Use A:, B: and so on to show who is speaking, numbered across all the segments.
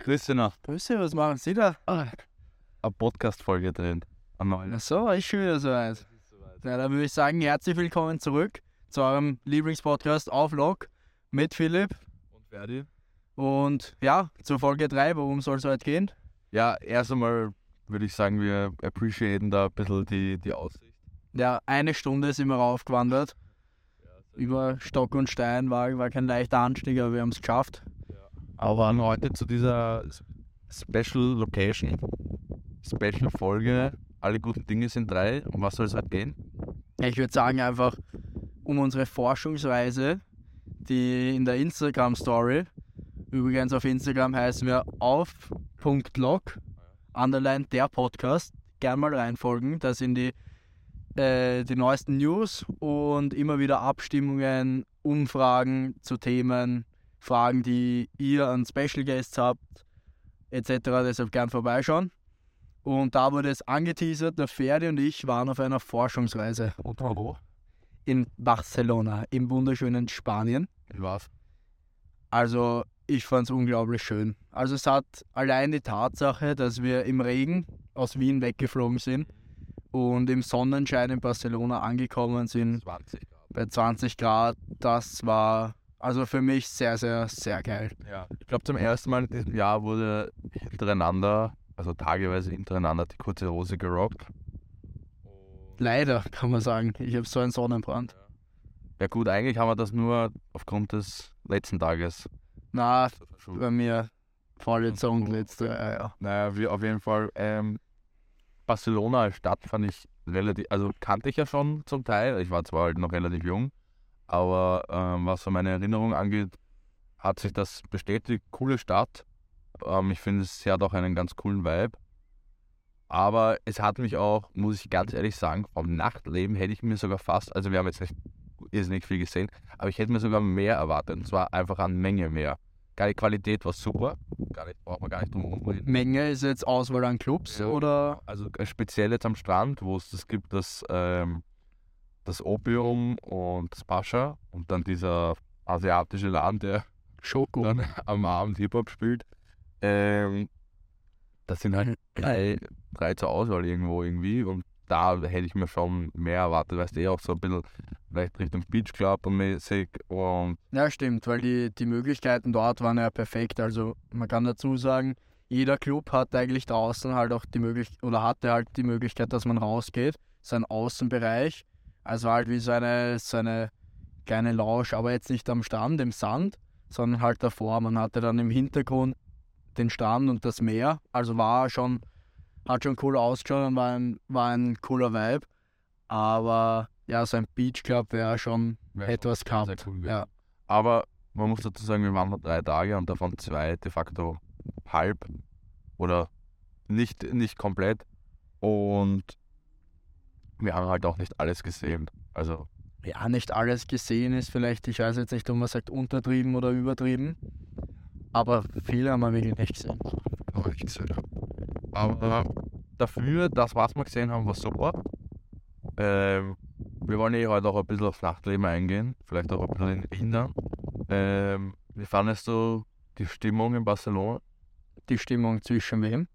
A: Grüße noch.
B: Grüße, was machen Sie da?
A: Eine Podcast-Folge drin.
B: Ach so, ist schon wieder soweit. Na, dann würde ich sagen, herzlich willkommen zurück zu eurem Lieblingspodcast auf Log mit Philipp.
A: Und Ferdi?
B: Und ja, zur Folge 3, worum soll es heute gehen?
A: Ja, erst einmal würde ich sagen, wir appreciaten da ein bisschen die, die Aussicht.
B: Ja, eine Stunde sind wir raufgewandert. Über Stock und Stein war, war kein leichter Anstieg, aber wir haben es geschafft.
A: Aber heute zu dieser Special Location, Special Folge. Alle guten Dinge sind drei. Um was soll es heute gehen?
B: Ich würde sagen, einfach um unsere Forschungsreise, die in der Instagram-Story, übrigens auf Instagram heißen wir auf.log, underline der Podcast, gern mal reinfolgen. Da sind die, äh, die neuesten News und immer wieder Abstimmungen, Umfragen zu Themen, Fragen, die ihr an Special Guests habt, etc. Deshalb gern vorbeischauen. Und da wurde es angeteasert, der Ferdi und ich waren auf einer Forschungsreise
A: Und wo?
B: in Barcelona, im wunderschönen Spanien.
A: Ich.
B: Also ich fand es unglaublich schön. Also es hat allein die Tatsache, dass wir im Regen aus Wien weggeflogen sind und im Sonnenschein in Barcelona angekommen sind
A: 20.
B: bei 20 Grad, das war also für mich sehr, sehr, sehr geil.
A: Ja. Ich glaube, zum ersten Mal in diesem Jahr wurde hintereinander, also tageweise hintereinander, die kurze Hose gerockt.
B: Leider kann man sagen, ich habe so einen Sonnenbrand.
A: Ja gut, eigentlich haben wir das nur aufgrund des letzten Tages.
B: Na, bei mir Vorletzung, letzte, ja, ja.
A: Naja, wie auf jeden Fall. Ähm, Barcelona als Stadt fand ich relativ, also kannte ich ja schon zum Teil. Ich war zwar halt noch relativ jung, aber ähm, was so meine Erinnerung angeht, hat sich das bestätigt. Coole Stadt. Ähm, ich finde, sie hat auch einen ganz coolen Vibe. Aber es hat mich auch, muss ich ganz ehrlich sagen, vom Nachtleben hätte ich mir sogar fast, also wir haben jetzt nicht irrsinnig viel gesehen, aber ich hätte mir sogar mehr erwartet. Und zwar einfach an Menge mehr. Die Qualität war super. Gar nicht, braucht man gar nicht drum herum reden.
B: Menge ist jetzt Auswahl an Clubs
A: Ja.
B: oder
A: Also äh, speziell jetzt am Strand, wo es das gibt, das, ähm, das Opium und das Pascha und dann dieser asiatische Laden, der
B: Schoko?
A: dann am Abend Hip-Hop spielt. Ähm, das sind halt drei, drei zur Auswahl irgendwo irgendwie und da hätte ich mir schon mehr erwartet, weißt du, eh auch so ein bisschen vielleicht Richtung Beach Club mäßig und
B: Ja, stimmt, weil die, die Möglichkeiten dort waren ja perfekt. Also man kann dazu sagen, jeder Club hat eigentlich draußen halt auch die Möglichkeit, oder hatte halt die Möglichkeit, dass man rausgeht, sein Außenbereich. Also halt wie so eine, so eine kleine Lounge, aber jetzt nicht am Strand, im Sand, sondern halt davor. Man hatte dann im Hintergrund den Strand und das Meer. Also war schon, hat schon cool ausgeschaut und war ein, war ein cooler Vibe. Aber ja, so ein Beach Club wäre schon
A: Wäre
B: etwas
A: schon
B: gehabt.
A: cool
B: ja.
A: Aber man muss dazu sagen, wir waren nur drei Tage und davon zwei de facto halb oder nicht, nicht komplett. Und wir haben halt auch nicht alles gesehen. Also,
B: ja, nicht alles gesehen ist vielleicht, ich weiß jetzt nicht, ob man sagt untertrieben oder übertrieben, aber viele haben wir wirklich nicht gesehen.
A: noch nicht gesehen. Aber dafür, das, was wir gesehen haben, war super. Ähm, wir wollen eh heute auch ein bisschen aufs Nachtleben eingehen, vielleicht auch ein bisschen in Wien dann. Ähm, wie fandest du die Stimmung in Barcelona?
B: Die Stimmung zwischen wem?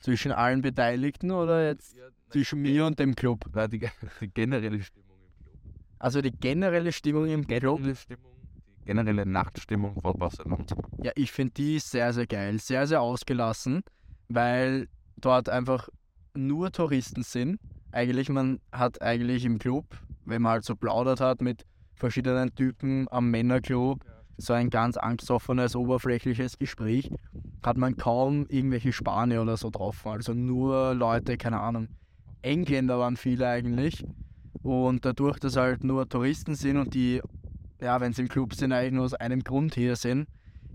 B: Zwischen allen Beteiligten oder jetzt zwischen mir und dem Club?
A: Nein, die, die generelle Stimmung im Club.
B: Also die generelle Stimmung im Club,
A: generelle Stimmung, die generelle Nachtstimmung von Barcelona.
B: ja, ich finde die sehr, sehr geil, sehr, sehr ausgelassen, weil dort einfach nur Touristen sind. Eigentlich, man hat eigentlich im Club, wenn man halt so plaudert hat mit verschiedenen Typen am Männerklo, so ein ganz angstoffenes, oberflächliches Gespräch, hat man kaum irgendwelche Spanier oder so drauf. Also nur Leute, keine Ahnung, Engländer waren viele eigentlich. Und dadurch, dass halt nur Touristen sind und die, ja, wenn sie im Club sind, eigentlich nur aus einem Grund hier sind,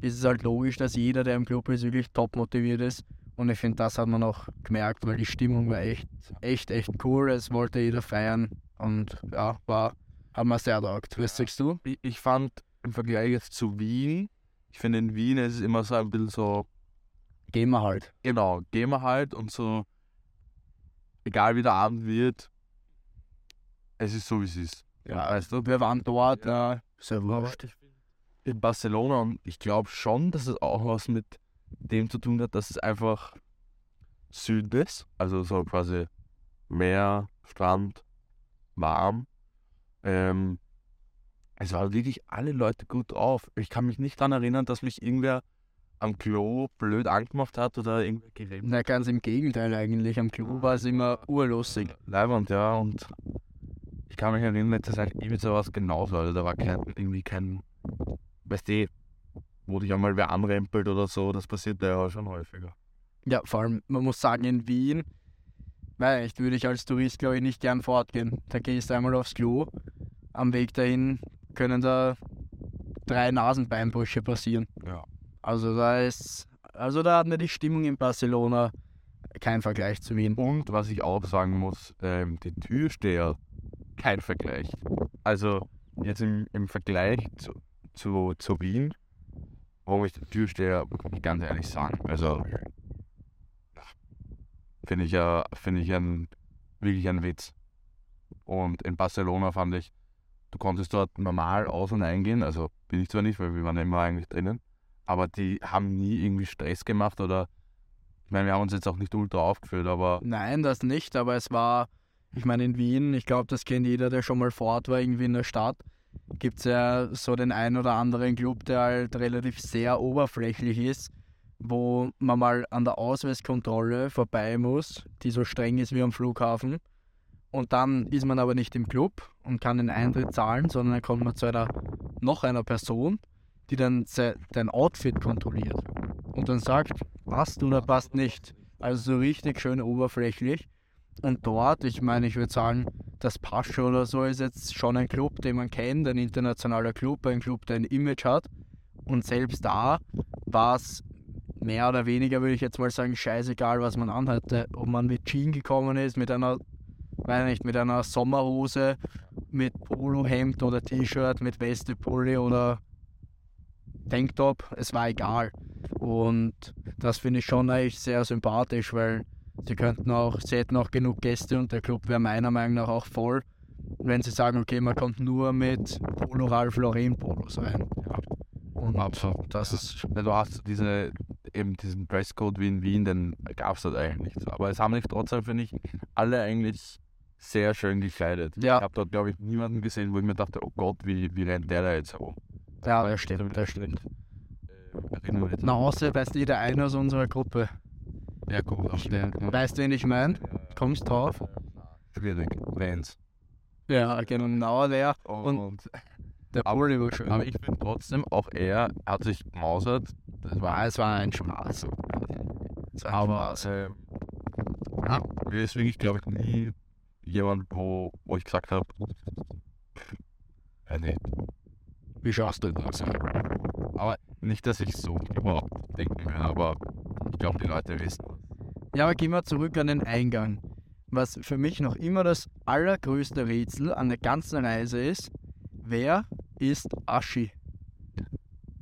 B: ist es halt logisch, dass jeder, der im Club ist, wirklich top motiviert ist. Und ich finde, das hat man auch gemerkt, weil die Stimmung war echt, echt, echt cool. Es wollte jeder feiern und ja, war, hat mir sehr taugt. Was sagst du?
A: Ich, ich fand im Vergleich jetzt zu Wien, ich finde in Wien ist es immer so ein bisschen so,
B: Gehen wir halt.
A: genau, gehen wir halt und so, egal wie der Abend wird, es ist so wie es ist.
B: Ja,
A: weißt du?
B: Wir waren dort, ja, wurscht.
A: in Barcelona und ich glaube schon, dass es auch was mit dem zu tun hat, dass es einfach Süd ist, also so quasi Meer, Strand, warm. Ähm, es waren wirklich alle Leute gut drauf. Ich kann mich nicht daran erinnern, dass mich irgendwer am Klo blöd angemacht hat oder irgendwer geredet
B: Na, ganz im Gegenteil eigentlich. Am Klo war es immer urlustig.
A: Leiband, ja, und ich kann mich erinnern, dass eigentlich Ibiza was genauso, also da war kein, irgendwie kein, weißt du, wo dich einmal wer anrempelt oder so, das passiert ja schon häufiger.
B: Ja, vor allem, man muss sagen, in Wien, weil ich würde ich als Tourist, glaube ich, nicht gern fortgehen. Da gehst du einmal aufs Klo, am Weg dahin können da drei Nasenbeinbrüche passieren.
A: Ja.
B: Also da ist, also da hat mir die Stimmung in Barcelona kein Vergleich zu Wien.
A: Und was ich auch sagen muss, ähm, die Türsteher, kein Vergleich. Also jetzt im, im Vergleich zu, zu, zu Wien, wo ich die Türsteher, muss ich ganz ehrlich sagen, also finde ich ja, finde ich ein, wirklich ein Witz. Und in Barcelona fand ich, du konntest dort normal aus- und eingehen, also bin ich zwar nicht, weil wir waren immer eigentlich drinnen, aber die haben nie irgendwie Stress gemacht oder, ich meine, wir haben uns jetzt auch nicht ultra aufgeführt, aber
B: Nein, das nicht, aber es war, ich meine, in Wien, ich glaube, das kennt jeder, der schon mal fort war, irgendwie in der Stadt, gibt es ja so den einen oder anderen Club, der halt relativ sehr oberflächlich ist, wo man mal an der Ausweiskontrolle vorbei muss, die so streng ist wie am Flughafen. Und dann ist man aber nicht im Club und kann den Eintritt zahlen, sondern dann kommt man zu einer noch einer Person, die dann dein Outfit kontrolliert und dann sagt, passt oder passt nicht. Also so richtig schön oberflächlich. Und dort, ich meine, ich würde sagen, das Pascha oder so ist jetzt schon ein Club, den man kennt, ein internationaler Club, ein Club, der ein Image hat. Und selbst da war es mehr oder weniger, würde ich jetzt mal sagen, scheißegal, was man anhatte. Ob man mit Jean gekommen ist, mit einer, weiß nicht, mit einer Sommerhose, mit Polohemd oder T-Shirt, mit Weste, Pulli oder Tanktop, es war egal. Und das finde ich schon eigentlich sehr sympathisch, weil sie könnten auch, sie hätten auch genug Gäste und der Club wäre meiner Meinung nach auch voll, wenn sie sagen, okay, man kommt nur mit Polo Ralph Lauren Polos rein. Und
A: Absolut.
B: das ist
A: Ja, Du hast diese, eben diesen Dresscode wie in Wien, den gab es dort eigentlich nicht. Aber es haben sich trotzdem, finde ich, alle eigentlich sehr schön gekleidet.
B: Ja.
A: Ich habe dort, glaube ich, niemanden gesehen, wo ich mir dachte, oh Gott, wie, wie rennt der da jetzt herum?
B: Ja, das stimmt, das stimmt.
A: Äh,
B: Na, außer weiß jeder eine aus unserer Gruppe.
A: Ja, gut, auch der.
B: Weißt du, wen ich meine? Kommst drauf?
A: Schwierig. Vans.
B: Ja, genau der.
A: Und,
B: Und- Der Pulli war schön.
A: aber ich finde trotzdem, auch er hat sich gemausert. Das war
B: es war ein Spaß. Ein
A: Aber ähm, ja, deswegen, ich glaube, nie jemand, wo, wo ich gesagt habe, äh, nee,
B: Wie schaust du das?
A: aber nicht, dass ich so überhaupt denken will, aber ich glaube, die Leute wissen.
B: Ja, aber gehen wir zurück an den Eingang. Was für mich noch immer das allergrößte Rätsel an der ganzen Reise ist, wer ist Aschi?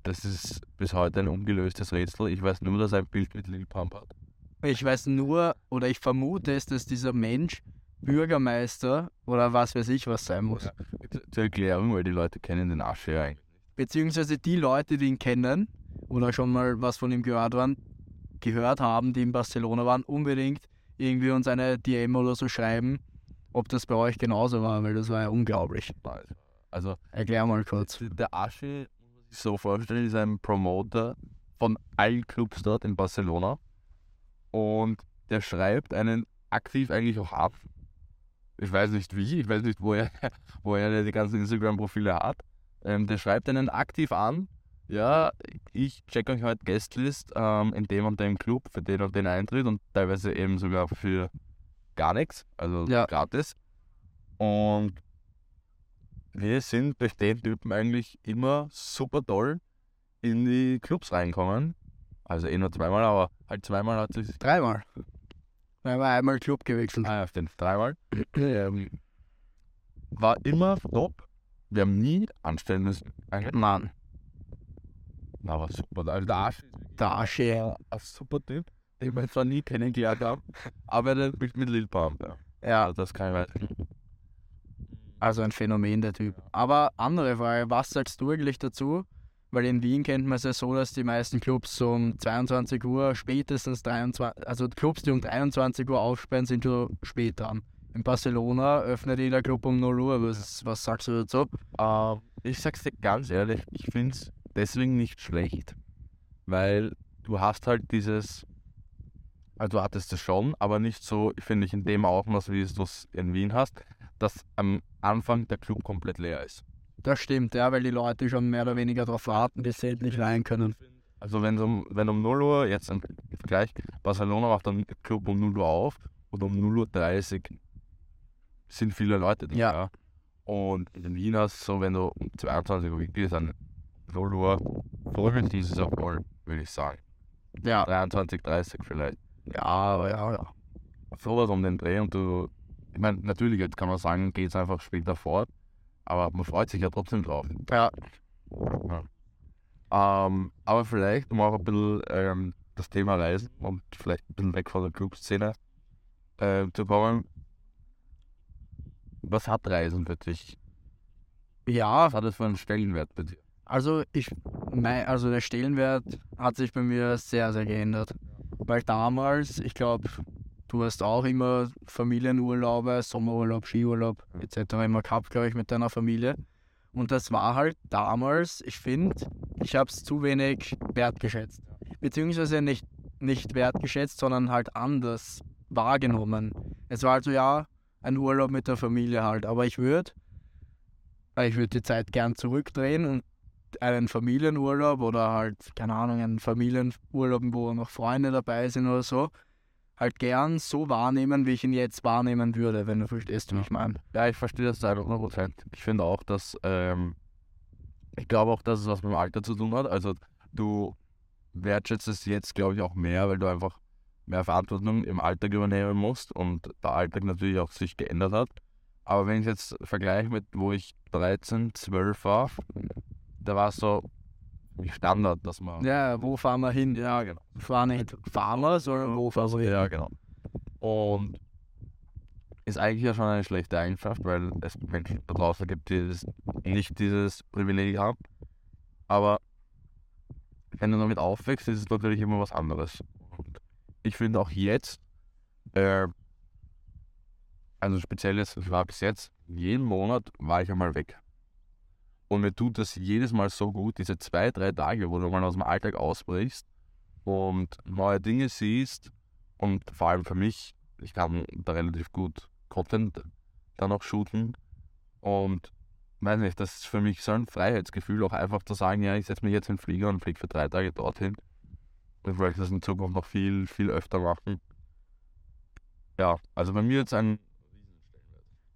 A: Das ist bis heute ein ungelöstes Rätsel. Ich weiß nur, dass er ein Bild mit Lil Pump hat.
B: Ich weiß nur, oder ich vermute es, dass dieser Mensch Bürgermeister oder was weiß ich was sein muss.
A: Ja. Zur- Erklärung, weil die Leute kennen den Asche ja eigentlich.
B: Beziehungsweise die Leute, die ihn kennen oder schon mal was von ihm gehört, waren, gehört haben, die in Barcelona waren, unbedingt irgendwie uns eine DM oder so schreiben, ob das bei euch genauso war, weil das war ja unglaublich.
A: Also,
B: Erklär mal kurz.
A: der Asche, muss man sich so vorstellen, ist ein Promoter von allen Clubs dort in Barcelona. Und der schreibt einen aktiv eigentlich auch ab. Ich weiß nicht wie, ich weiß nicht, wo er, wo er die ganzen Instagram-Profile hat. Ähm, der schreibt einen aktiv an. Ja, ich check euch heute Guestlist ähm, in dem und dem Club für den und den Eintritt und teilweise eben sogar für gar nichts, also
B: Ja.
A: gratis. Und wir sind durch den Typen eigentlich immer super toll in die Clubs reinkommen. Also eh nur zweimal, aber halt zweimal hat sich.
B: Dreimal. Weil wir einmal Club gewechselt.
A: Ah ja, stimmt, dreimal. ähm, war immer top. Wir haben nie anstellen müssen. Eigentlich.
B: Mann,
A: Na, war super. Also der Arsch ist
B: der Asche.
A: ja ein super Typ, den wir zwar nie kennengelernt haben, aber der spielt mit Lil Pump. Ja.
B: Ja,
A: das kann ich weiter.
B: also ein Phänomen, der Typ. Aber andere Frage, was sagst du eigentlich dazu, Weil in Wien kennt man es ja so, dass die meisten Clubs um 22 Uhr, spätestens 23, also Clubs, die um 23 Uhr aufsperren, sind schon spät dran. In Barcelona öffnet jeder Club um 0 Uhr. Was, was sagst du dazu?
A: Ähm, ich sag's dir ganz ehrlich, ich find's deswegen nicht schlecht, weil du hast halt dieses, also du hattest es schon, aber nicht so, finde ich, in dem Ausmaß, wie du es in Wien hast, dass am Anfang der Club komplett leer ist.
B: Das stimmt, ja, weil die Leute schon mehr oder weniger darauf warten, bis sie endlich rein können.
A: Also wenn um, wenn um 0 Uhr, jetzt im Vergleich, Barcelona macht dann Club um 0 Uhr auf und um 0 Uhr 30 sind viele Leute da.
B: Ja.
A: Und in Wien hast so, wenn du um 22 Uhr gehst, dann 0 Uhr voll dieses auch voll, würde ich sagen.
B: Ja,
A: 23, 30 vielleicht.
B: ja, aber ja, ja.
A: Sowas um den Dreh und du, ich meine, natürlich, jetzt kann man sagen, geht es einfach später fort, aber man freut sich ja trotzdem drauf.
B: Ja,
A: Ähm, aber vielleicht, um auch ein bisschen ähm, das Thema Reisen und vielleicht ein bisschen weg von der Clubszene äh, zu kommen. Was hat Reisen für dich?
B: ja
A: Was hat es für einen Stellenwert bei dir?
B: Also ich mein, also der Stellenwert hat sich bei mir sehr, sehr geändert. Weil damals, ich glaube, du hast auch immer Familienurlaube, Sommerurlaub, Skiurlaub etc. immer gehabt, glaube ich, mit deiner Familie. Und das war halt damals, ich finde, ich habe es zu wenig wertgeschätzt. Beziehungsweise nicht, nicht wertgeschätzt, sondern halt anders wahrgenommen. Es war also ja ein Urlaub mit der Familie halt, aber ich würde ich würde die Zeit gern zurückdrehen und einen Familienurlaub oder halt, keine Ahnung, einen Familienurlaub, wo noch Freunde dabei sind oder so, halt gern so wahrnehmen, wie ich ihn jetzt wahrnehmen würde, wenn du verstehst, wie ich meine.
A: Ja, ich verstehe das zu 100 Prozent. Ich finde auch, dass, ähm, ich glaube auch, dass es was mit dem Alter zu tun hat. Also du wertschätzt es jetzt, glaube ich, auch mehr, weil du einfach mehr Verantwortung im Alltag übernehmen musst und der Alltag natürlich auch sich geändert hat. Aber wenn ich jetzt vergleiche mit, wo ich 13, 12 war, da war es so Standard, dass man.
B: Ja, wo fahren wir hin?
A: ja genau.
B: Fahr nicht fahren wir, sondern wo fahren wir hin?
A: Ja, genau. Und ist eigentlich ja schon eine schlechte Eigenschaft, weil es Menschen da draußen gibt, die nicht dieses Privileg haben. Aber wenn du damit aufwächst, ist es natürlich immer was anderes. Und ich finde auch jetzt, äh, also speziell jetzt, ich war bis jetzt, jeden Monat war ich einmal weg. Und mir tut das jedes Mal so gut, diese zwei, drei Tage, wo du mal aus dem Alltag ausbrichst und neue Dinge siehst und vor allem für mich, ich kann da relativ gut Content dann auch shooten und weiß nicht, das ist für mich so ein Freiheitsgefühl, auch einfach zu sagen, ja, ich setze mich jetzt in den Flieger und fliege für drei Tage dorthin. Ich möchte das in Zukunft noch viel, viel öfter machen. Ja, also bei mir jetzt ein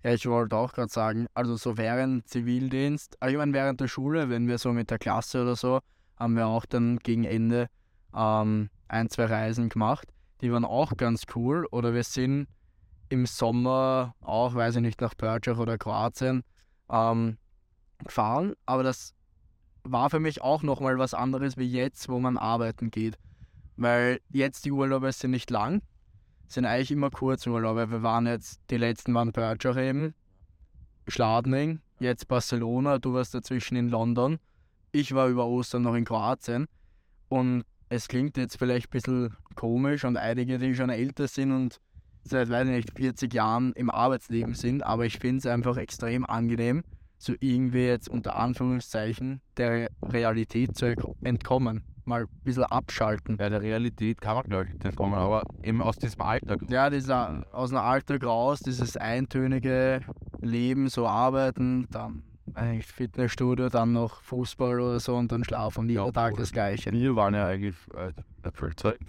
B: Ja, ich wollte auch gerade sagen, also so während Zivildienst, ich meine während der Schule, wenn wir so mit der Klasse oder so, haben wir auch dann gegen Ende ähm, ein, zwei Reisen gemacht. Die waren auch ganz cool. Oder wir sind im Sommer auch, weiß ich nicht, nach Pörtschach oder Kroatien ähm, gefahren. Aber das war für mich auch nochmal was anderes wie jetzt, wo man arbeiten geht. Weil jetzt die Urlaube sind nicht lang, sind eigentlich immer Kurzurlaube. Wir waren jetzt, die letzten waren Pörtschach eben, Schladming, jetzt Barcelona, du warst dazwischen in London. Ich war über Ostern noch in Kroatien. Und es klingt jetzt vielleicht ein bisschen komisch und einige, die schon älter sind und seit, weiß ich nicht, 40 Jahren im Arbeitsleben sind, aber ich finde es einfach extrem angenehm, so irgendwie jetzt unter Anführungszeichen der Realität zu entkommen. Mal ein bisschen abschalten.
A: Ja, der Realität kann man, glaube ich, nicht entkommen, aber eben aus diesem Alltag.
B: Ja, dieser, aus dem Alltag raus, dieses eintönige Leben, so arbeiten, dann eigentlich Fitnessstudio, dann noch Fußball oder so und dann schlafen und jeder
A: Ja,
B: Tag das Gleiche.
A: Wir waren ja eigentlich äh, Apfelzeug.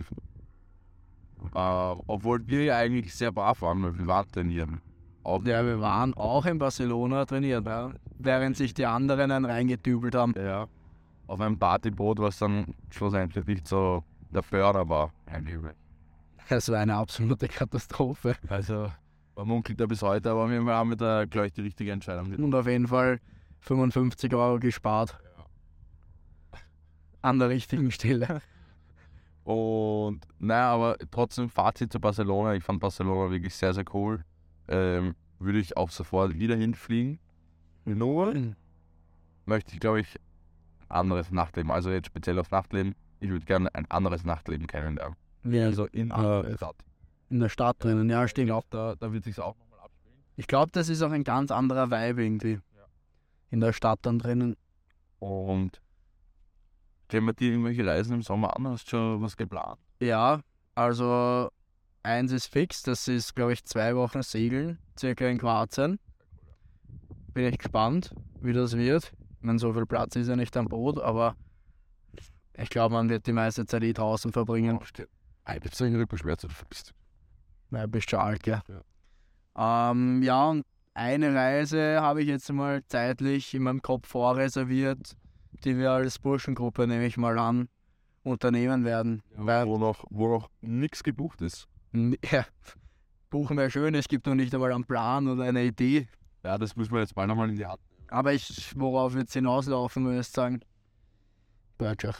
A: Äh, obwohl wir ja eigentlich sehr brav waren, weil wir waren trainieren. Auch,
B: Ja, wir waren auch in Barcelona trainiert, ja. während sich die anderen einen reingetübelt haben.
A: ja, auf einem Partyboot, was dann schlussendlich nicht so der Förder war.
B: Das war eine absolute Katastrophe.
A: Also, man munkelt ja bis heute, aber wir haben mit der, glaube ich, die richtige Entscheidung getroffen.
B: Und auf jeden Fall 55 Euro gespart. An der richtigen Stelle.
A: Und naja, aber trotzdem Fazit zu Barcelona. Ich fand Barcelona wirklich sehr, sehr cool. Ähm, würde ich auch sofort wieder hinfliegen. Nur möchte ich, glaube ich, anderes Nachtleben. Also jetzt speziell aufs Nachtleben. Ich würde gerne ein anderes Nachtleben kennenlernen.
B: Wie
A: Also in der Stadt.
B: in der Stadt drinnen, ja,
A: Ich
B: stimmt.
A: glaube, da, da wird sich auch nochmal abspielen.
B: Ich glaube, das ist auch ein ganz anderer Vibe irgendwie. In der Stadt dann drinnen.
A: Und stellen wir dir irgendwelche Reisen im Sommer an? Hast du schon was geplant?
B: Ja, also eins ist fix, das ist, glaube ich, zwei Wochen Segeln, circa in Kroatien. Bin ich gespannt, wie das wird. Ich meine, so viel Platz ist ja nicht am Boot, aber ich glaube, man wird die meiste Zeit eh draußen verbringen.
A: Bist du irgendwie beschwert? Du bist
B: Ja, bist schon alt, gell? Ja. Ähm, ja, und eine Reise habe ich jetzt mal zeitlich in meinem Kopf vorreserviert, die wir als Burschengruppe, nehme ich mal an, unternehmen werden. Weil,
A: wo noch, wo noch nichts gebucht ist.
B: ja, buchen wäre schön, es gibt noch nicht einmal einen Plan oder eine Idee.
A: Ja, das müssen wir jetzt bald nochmal in die Hand
B: Aber ich, worauf es hinauslaufen, muss ich sagen? Berger.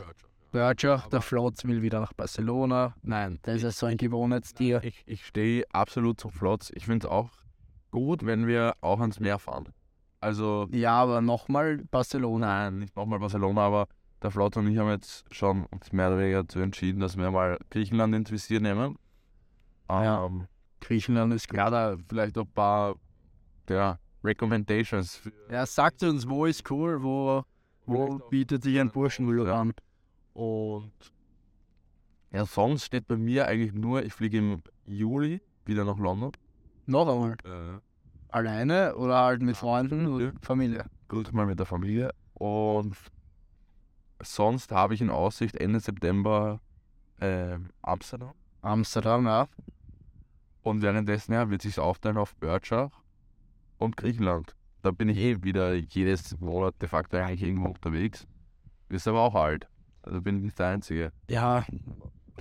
B: Berger, der Flotz will wieder nach Barcelona. Nein, das ist so ein Gewohnheitstier.
A: Ich, ich stehe absolut zum Flotz. Ich finde es auch gut, wenn wir auch ans Meer fahren. Also,
B: Ja, aber nochmal Barcelona.
A: nein, nicht nochmal Barcelona, aber der Flotz und ich haben jetzt schon uns mehr oder weniger dazu entschieden, dass wir mal Griechenland ins Visier nehmen.
B: Ja.
A: Ähm,
B: Griechenland ist
A: ja,
B: klar.
A: da vielleicht auch ein paar ja, Recommendations.
B: Ja, sagt uns, wo ist cool, wo, wo bietet sich ein Burschenurlaub
A: Ja.
B: an.
A: Und ja, sonst steht bei mir eigentlich nur, ich fliege im Juli wieder nach London.
B: Noch einmal.
A: Äh,
B: Alleine oder halt mit Freunden oder
A: Ja.
B: Familie?
A: gut mal mit der Familie. Und sonst habe ich in Aussicht Ende September ähm, Amsterdam.
B: Amsterdam, ja.
A: Und währenddessen ja, wird sich aufteilen auf Börschach und Griechenland. Da bin ich eh wieder jedes Monat de facto eigentlich irgendwo unterwegs. Ist aber auch alt. Also bin ich nicht der Einzige.
B: Ja,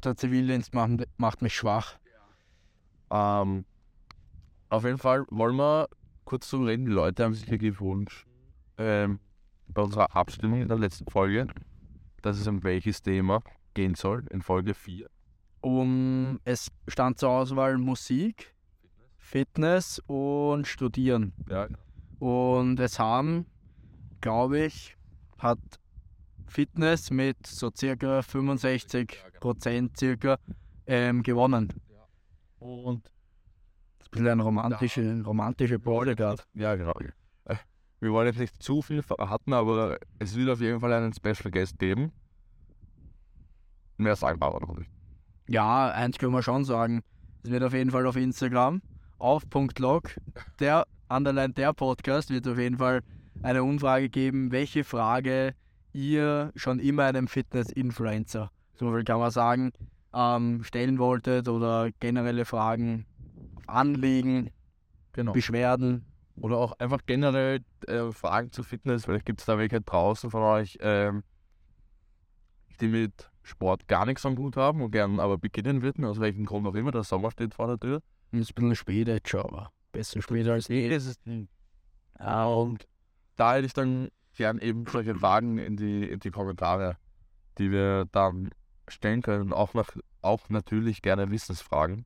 B: der Zivildienst macht, macht mich schwach.
A: Ähm, auf jeden Fall wollen wir kurz zu reden. Die Leute haben sich ja gewünscht, ähm, bei unserer Abstimmung in der letzten Folge, dass es um welches Thema gehen soll, in Folge 4.
B: Um, es stand zur Auswahl Musik, Fitness und Studieren.
A: Ja,
B: Und es haben, glaube ich, hat Fitness mit so circa 65 Prozent circa ähm, gewonnen.
A: und
B: Das ist ein bisschen eine romantische, romantische gerade.
A: ja, genau. Äh, Wir wollen jetzt nicht zu viel verraten, aber es wird auf jeden Fall einen Special Guest geben. Mehr sagen wir aber noch nicht.
B: Ja, eins können wir schon sagen. Es wird auf jeden Fall auf Instagram, auf .log, der Underline der Podcast, wird auf jeden Fall eine Umfrage geben, welche Frage ihr schon immer einem Fitness-Influencer, so viel kann man sagen, ähm, stellen wolltet oder generelle Fragen, Anliegen,
A: Genau.
B: Beschwerden.
A: Oder auch einfach generell äh, Fragen zu Fitness. Vielleicht gibt es da welche draußen von euch, ähm, die mit Sport gar nichts am Hut haben und gern aber beginnen würden, aus welchem Grund auch immer. Der Sommer steht vor der Tür.
B: Ist ein bisschen spät jetzt schon, aber besser später als eh.
A: ist es. Ja, und da hätte ich dann gern eben solche Fragen in die, in die Kommentare, die wir dann stellen können. Auch, nach, auch natürlich gerne Wissensfragen.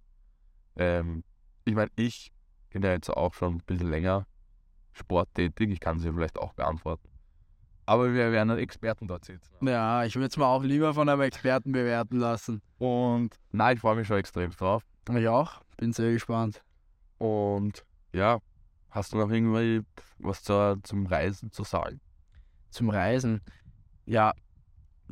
A: Ähm, ich meine, ich bin ja jetzt auch schon ein bisschen länger sporttätig. Ich kann sie vielleicht auch beantworten. Aber wir werden einen Experten dort sitzen.
B: Ja, ich würde es mir auch lieber von einem Experten bewerten lassen.
A: Und nein, ich freue mich schon extrem drauf.
B: Ich auch, bin sehr gespannt.
A: Und ja, hast du noch irgendwie was zur, zum Reisen zu sagen?
B: Zum Reisen. Ja,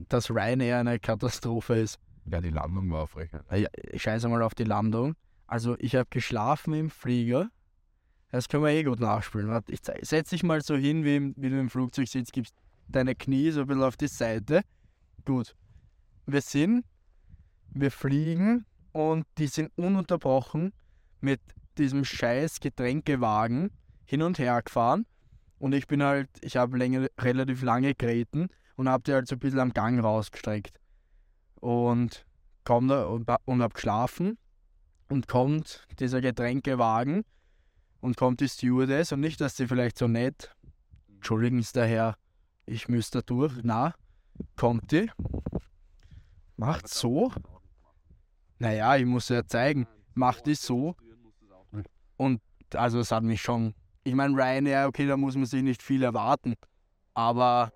B: dass Ryanair eine Katastrophe ist.
A: Ja, die Landung war frech.
B: Ja, ich scheiße mal auf die Landung. Also, ich habe geschlafen im Flieger. Das können wir eh gut nachspielen. Warte, ich zei- setz dich mal so hin, wie, wie du im Flugzeug sitzt, gibst deine Knie so ein bisschen auf die Seite. Gut. Wir sind, wir fliegen und die sind ununterbrochen mit diesem scheiß Getränkewagen hin und her gefahren. Und ich bin halt, ich habe relativ lange getreten und habe die halt so ein bisschen am Gang rausgestreckt. Und komm da und, und hab geschlafen und kommt dieser Getränkewagen und kommt die Stewardess und nicht, dass sie vielleicht so nett, entschuldigen Sie daher, ich müsste durch, na, kommt die, macht so, naja, ich muss ja zeigen, macht die so und also es hat mich schon, ich meine Ryanair, okay, da muss man sich nicht viel erwarten, aber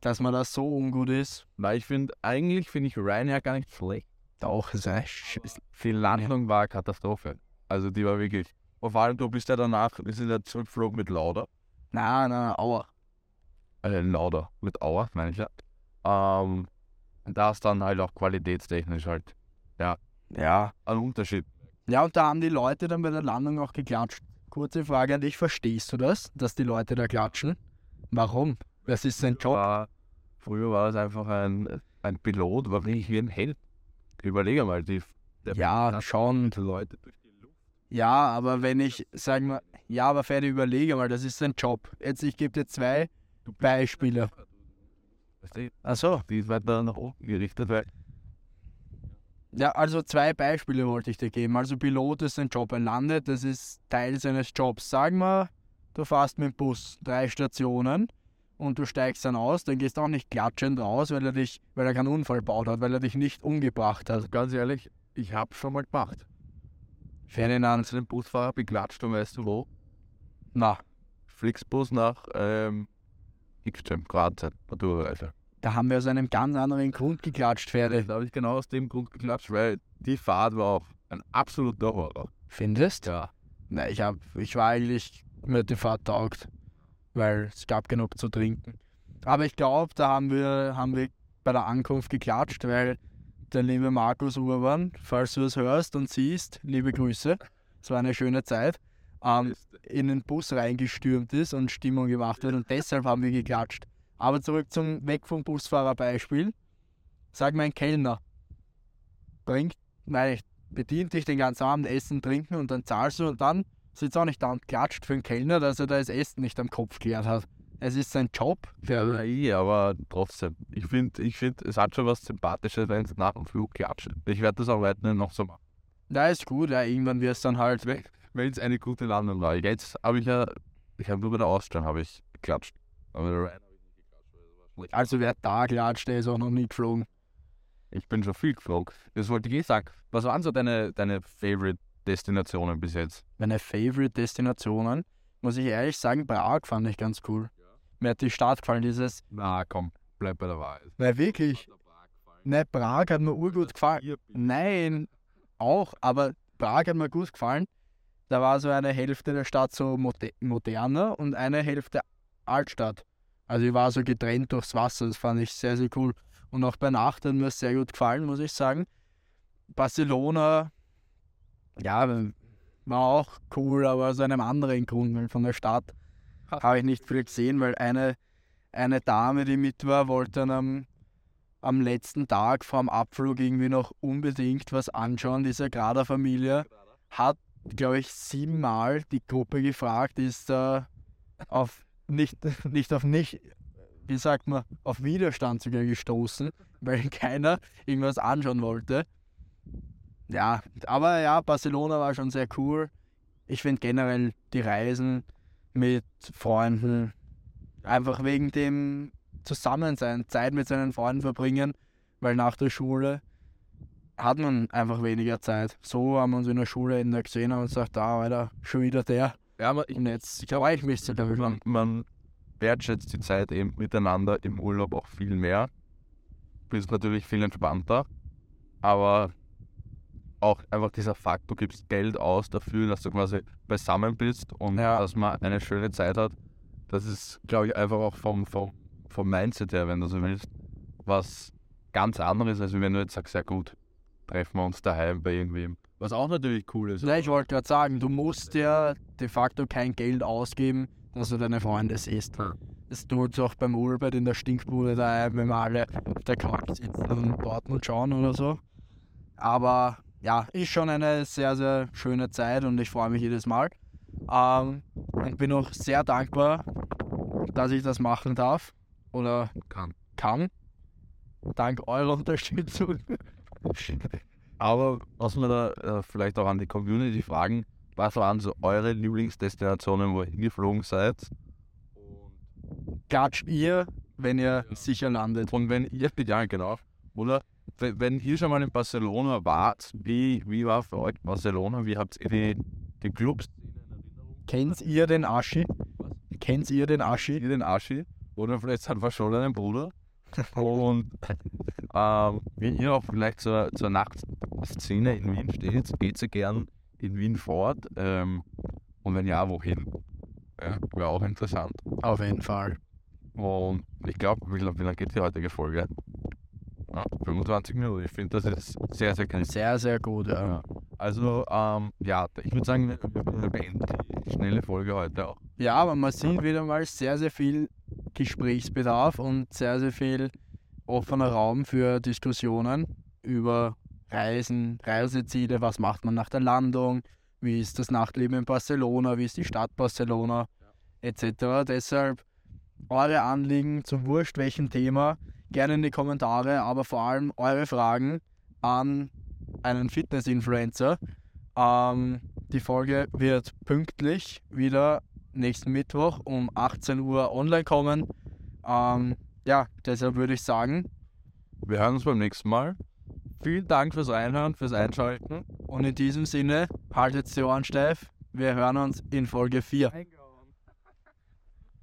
B: dass man da so ungut ist.
A: Weil ich finde, eigentlich finde ich Ryanair gar nicht schlecht.
B: Doch, ist.
A: Die Landung war eine Katastrophe. Also die war wirklich. Und vor allem, du bist ja danach, wir sind ja zurückgeflogen mit Lauda.
B: Nein, nein, aua.
A: Äh, Lauda, mit Auer, meine ich ja. Ähm, da ist dann halt auch qualitätstechnisch halt
B: Ja.
A: ein Unterschied.
B: Ja, und da haben die Leute dann bei der Landung auch geklatscht. Kurze Frage an dich, verstehst du das, dass die Leute da klatschen? Warum? Das ist sein Job.
A: War, früher war es einfach ein, ein Pilot, war wirklich wie ein Held. Überlege mal, die,
B: Ja, schon.
A: die Leute durch die Luft.
B: Ja, aber wenn ich, sag mal, ja, aber Ferdi, überlege mal, das ist sein Job. Jetzt, ich gebe dir zwei Beispiele. Achso.
A: die ist weiter nach oben gerichtet, weil
B: Ja, also zwei Beispiele wollte ich dir geben. Also Pilot ist sein Job, er landet, das ist Teil seines Jobs. Sag mal, du fährst mit dem Bus drei Stationen und du steigst dann aus, dann gehst du auch nicht klatschend raus, weil er dich, weil er keinen Unfall baut hat, weil er dich nicht umgebracht hat.
A: ganz ehrlich, ich habe schon mal gemacht.
B: Ferdinand,
A: Zu dem Busfahrer beklatscht und weißt du wo?
B: na,
A: Flixbus nach ähm, X-Jam, Grazeit, Matura-Reise.
B: da haben wir aus einem ganz anderen Grund geklatscht, Ferdi.
A: Da habe ich genau aus dem Grund geklatscht, weil die Fahrt war auch ein absoluter Horror.
B: Findest?
A: Ja.
B: Na, ich hab, ich war eigentlich, mir hat die Fahrt taugt, weil es gab genug zu trinken. Aber ich glaube, da haben wir, haben wir bei der Ankunft geklatscht, weil der liebe Markus Urban, falls du es hörst und siehst, liebe Grüße, es war eine schöne Zeit, ähm, in den Bus reingestürmt ist und Stimmung gemacht hat und deshalb haben wir geklatscht. Aber zurück zum Weg vom Busfahrer-Beispiel. Sag mal, ein Kellner bringt, nein, bedient dich den ganzen Abend, Essen, Trinken und dann zahlst du und dann sitzt auch nicht da und klatscht für den Kellner, dass er da das Essen nicht am Kopf klärt hat. Es ist sein Job.
A: Ja, eh, aber trotzdem. Ich finde, ich find, es hat schon was Sympathisches, wenn es nach dem Flug klatscht. Ich werde das auch weiterhin noch so machen.
B: Da ist gut, ja, irgendwann wird es dann halt.
A: Wenn es eine gute Landung war. Jetzt habe ich ja, ich habe nur bei der Ausstellung habe ich geklatscht. Aber.
B: Also wer da klatscht, der ist auch noch nie geflogen.
A: Ich bin schon viel geflogen. Das wollte ich eh sagen. Was waren so deine, deine Favorite-Destinationen bis jetzt?
B: Meine Favorite-Destinationen, muss ich ehrlich sagen, Prag fand ich ganz cool. Mir hat die Stadt gefallen, dieses.
A: Na komm, bleib bei der Wahrheit.
B: Na wirklich? Ne, Prag hat mir urgut gefallen. Nein, auch, aber Prag hat mir gut gefallen. Da war so eine Hälfte der Stadt so moder moderner und eine Hälfte Altstadt. Also ich war so getrennt durchs Wasser, das fand ich sehr, sehr cool. Und auch bei Nacht hat mir es sehr gut gefallen, muss ich sagen. Barcelona, ja, war auch cool, aber aus einem anderen Grund, weil von der Stadt habe ich nicht viel gesehen, weil eine, eine Dame, die mit war, wollte dann am, am letzten Tag vor dem Abflug irgendwie noch unbedingt was anschauen, die Sagrada-Familie. Hat, glaube ich, siebenmal die Gruppe gefragt, ist da auf nicht, nicht auf nicht, wie sagt man, auf Widerstand sogar gestoßen, weil keiner irgendwas anschauen wollte. Ja, aber ja, Barcelona war schon sehr cool. Ich finde generell die Reisen mit Freunden, einfach wegen dem Zusammensein, Zeit mit seinen Freunden verbringen, weil nach der Schule hat man einfach weniger Zeit. So haben wir uns in der Schule in der gesehen und gesagt, da, Alter, schon wieder der.
A: Ja, aber ich,
B: Und jetzt freue ich mich darüber.
A: man, man wertschätzt die Zeit eben miteinander im Urlaub auch viel mehr. Bist natürlich viel entspannter, aber auch einfach dieser Fakt, du gibst Geld aus dafür, dass du quasi beisammen bist und
B: Ja.
A: dass man eine schöne Zeit hat. Das ist, glaube ich, einfach auch vom, vom, vom Mindset her, wenn du so willst, was ganz anderes, als wenn du jetzt sagst, ja gut, treffen wir uns daheim bei irgendwem. Was auch natürlich cool ist.
B: Ja, ich wollte gerade sagen, du musst ja de facto kein Geld ausgeben, dass du deine Freunde siehst.
A: Ja.
B: Das tut auch beim Urlaub in der Stinkbude daheim, wenn wir alle auf der Couch sitzen und Dortmund schauen oder so. Aber ja, ist schon eine sehr, sehr schöne Zeit und ich freue mich jedes Mal. Ähm, und bin auch sehr dankbar, dass ich das machen darf oder
A: Kann.
B: kann. Dank eurer Unterstützung.
A: Aber was wir da äh, vielleicht auch an die Community fragen, was waren so eure Lieblingsdestinationen, wo ihr hingeflogen seid?
B: Klatscht ihr, wenn ihr sicher landet.
A: Und wenn ihr, ja genau, oder wenn, ihr schon mal in Barcelona wart, wie, wie war für euch Barcelona? Wie habt ihr die, die Clubs
B: Kennt ihr den Aschi? Kennt ihr den Aschi?
A: ihr den Aschi? oder vielleicht hat man schon einen Bruder. Und ähm, wenn ihr auch vielleicht zur, zur Nachtszene in Wien steht, geht ihr gern in Wien fort. Ähm, und wenn ja, wohin? Ja, Wäre auch interessant.
B: Auf jeden Fall.
A: Und ich glaube, wie lange geht die heutige Folge? Ja, 25 Minuten. Ich finde, das ist sehr, sehr knapp.
B: Sehr, sehr gut, ja.
A: Ja. Also, ähm, ja, ich würde sagen, wir wir beenden die schnelle Folge heute auch.
B: Ja, aber man sieht wieder mal sehr, sehr viel Gesprächsbedarf und sehr, sehr viel offener Raum für Diskussionen über Reisen, Reiseziele, was macht man nach der Landung, wie ist das Nachtleben in Barcelona, wie ist die Stadt Barcelona, etc. Deshalb eure Anliegen zum Wurscht welchem Thema gerne in die Kommentare, aber vor allem eure Fragen an einen Fitness-Influencer. Ähm, die Folge wird pünktlich wieder nächsten Mittwoch um 18 Uhr online kommen. Ähm, ja, deshalb würde ich sagen,
A: Wir hören uns beim nächsten Mal. Vielen Dank fürs Reinhören, fürs Einschalten.
B: und in diesem Sinne, haltet die Ohren steif. Wir hören uns in Folge 4.